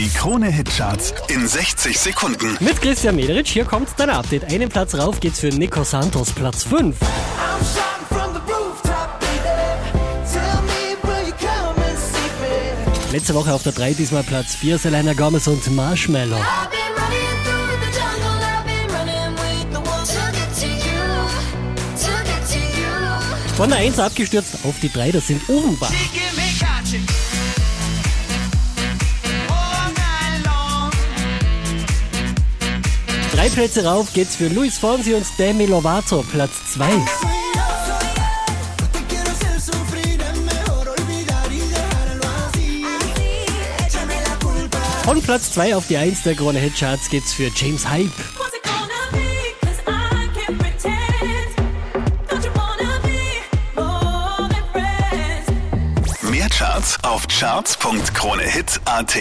Die Krone-Hitcharts in 60 Sekunden. Mit Christian Mederich, hier kommt dein Update. Einen Platz rauf geht's für Nico Santos, Platz 5. I'm shouting from the rooftop, baby. Tell me, will you come and see me? Letzte Woche auf der 3, diesmal Platz 4, Selena Gomez und Marshmallow. I've been running through the jungle, I've been running with the wolves to get to you, to get to you. Von der 1 abgestürzt auf die 3, das sind Offenbach. Drei Plätze rauf geht's für Luis Fonsi und Demi Lovato, Platz 2. Soy yo, soy yo. Te quiero hacer sufrir, es mejor olvidar y dejarlo así. Échame la culpa. Von Platz 2 auf die 1 der Krone Hitcharts geht's für James Hype. Mehr Charts auf charts.kronehit.at.